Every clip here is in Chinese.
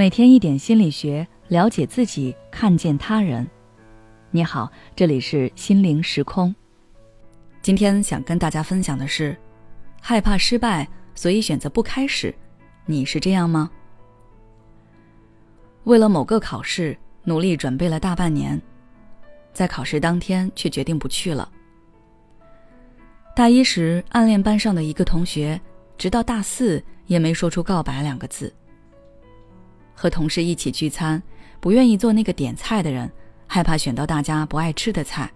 每天一点心理学，了解自己，看见他人。你好，这里是心灵时空。今天想跟大家分享的是，害怕失败，所以选择不开始。你是这样吗？为了某个考试，努力准备了大半年，在考试当天却决定不去了。大一时暗恋班上的一个同学，直到大四也没说出告白两个字。和同事一起聚餐，不愿意做那个点菜的人，害怕选到大家不爱吃的菜。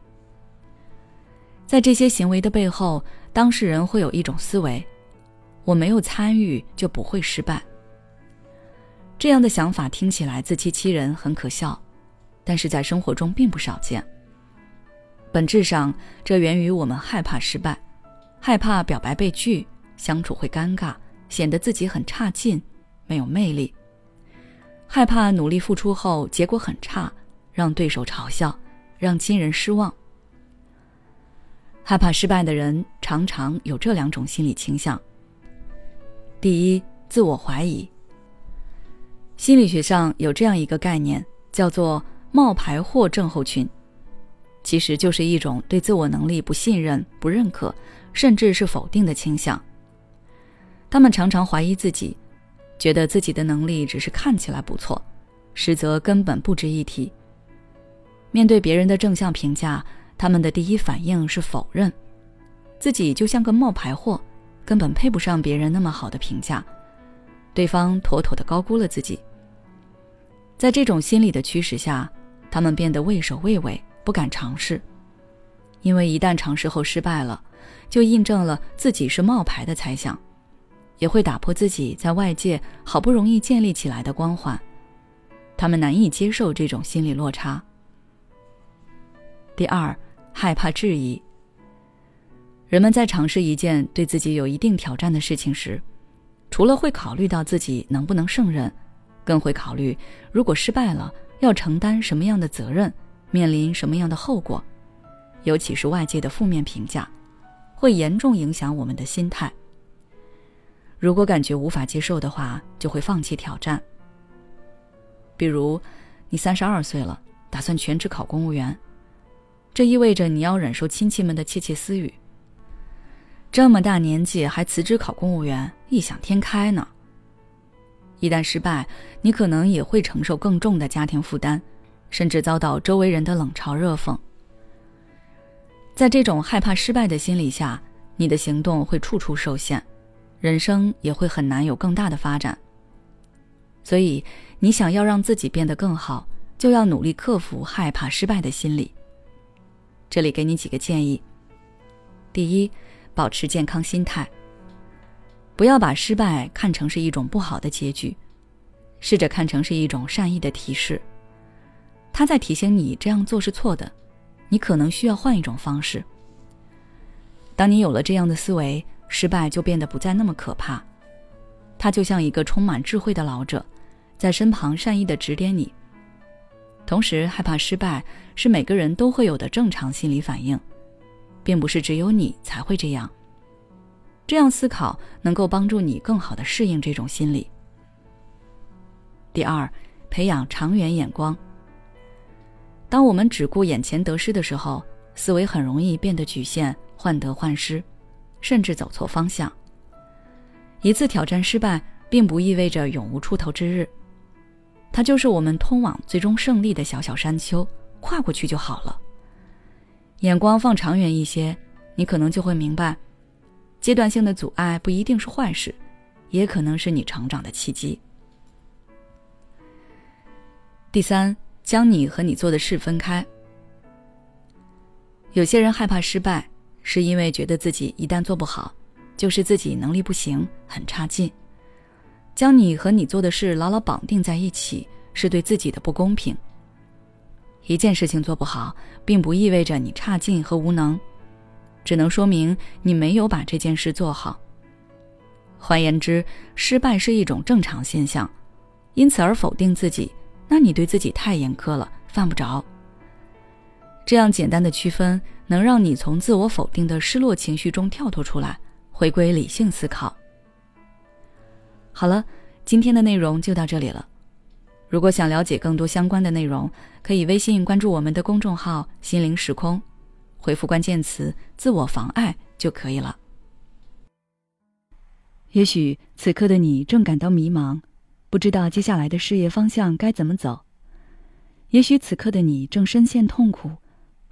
在这些行为的背后，当事人会有一种思维：我没有参与就不会失败。这样的想法听起来自欺欺人，很可笑，但是在生活中并不少见。本质上，这源于我们害怕失败，害怕表白被拒，相处会尴尬，显得自己很差劲，没有魅力。害怕努力付出后结果很差，让对手嘲笑，让亲人失望。害怕失败的人常常有这两种心理倾向。第一，自我怀疑。心理学上有这样一个概念，叫做“冒牌货症候群”，其实就是一种对自我能力不信任、不认可，甚至是否定的倾向。他们常常怀疑自己。觉得自己的能力只是看起来不错，实则根本不值一提。面对别人的正向评价，他们的第一反应是否认，自己就像个冒牌货，根本配不上别人那么好的评价，对方妥妥的高估了自己。在这种心理的驱使下，他们变得畏首畏尾，不敢尝试，因为一旦尝试后失败了，就印证了自己是冒牌的猜想。也会打破自己在外界好不容易建立起来的光环，他们难以接受这种心理落差。第二，害怕质疑。人们在尝试一件对自己有一定挑战的事情时，除了会考虑到自己能不能胜任，更会考虑如果失败了要承担什么样的责任，面临什么样的后果，尤其是外界的负面评价，会严重影响我们的心态。如果感觉无法接受的话，就会放弃挑战。比如，你三十二岁了，打算全职考公务员，这意味着你要忍受亲戚们的窃窃私语。这么大年纪还辞职考公务员，异想天开呢。一旦失败，你可能也会承受更重的家庭负担，甚至遭到周围人的冷嘲热讽。在这种害怕失败的心理下，你的行动会处处受限。人生也会很难有更大的发展。所以，你想要让自己变得更好，就要努力克服害怕失败的心理。这里给你几个建议：第一，保持健康心态，不要把失败看成是一种不好的结局，试着看成是一种善意的提示，他在提醒你这样做是错的，你可能需要换一种方式。当你有了这样的思维。失败就变得不再那么可怕，他就像一个充满智慧的老者，在身旁善意的指点你。同时，害怕失败是每个人都会有的正常心理反应，并不是只有你才会这样。这样思考能够帮助你更好的适应这种心理。第二，培养长远眼光。当我们只顾眼前得失的时候，思维很容易变得局限，患得患失。甚至走错方向。一次挑战失败，并不意味着永无出头之日，它就是我们通往最终胜利的小小山丘，跨过去就好了。眼光放长远一些，你可能就会明白，阶段性的阻碍不一定是坏事，也可能是你成长的契机。第三，将你和你做的事分开。有些人害怕失败。是因为觉得自己一旦做不好，就是自己能力不行，很差劲。将你和你做的事牢牢绑定在一起，是对自己的不公平。一件事情做不好，并不意味着你差劲和无能，只能说明你没有把这件事做好。换言之，失败是一种正常现象，因此而否定自己，那你对自己太严苛了，犯不着。这样简单的区分。能让你从自我否定的失落情绪中跳脱出来，回归理性思考。好了，今天的内容就到这里了。如果想了解更多相关的内容，可以微信关注我们的公众号“心灵时空”，回复关键词“自我妨碍”就可以了。也许此刻的你正感到迷茫，不知道接下来的事业方向该怎么走；也许此刻的你正深陷痛苦，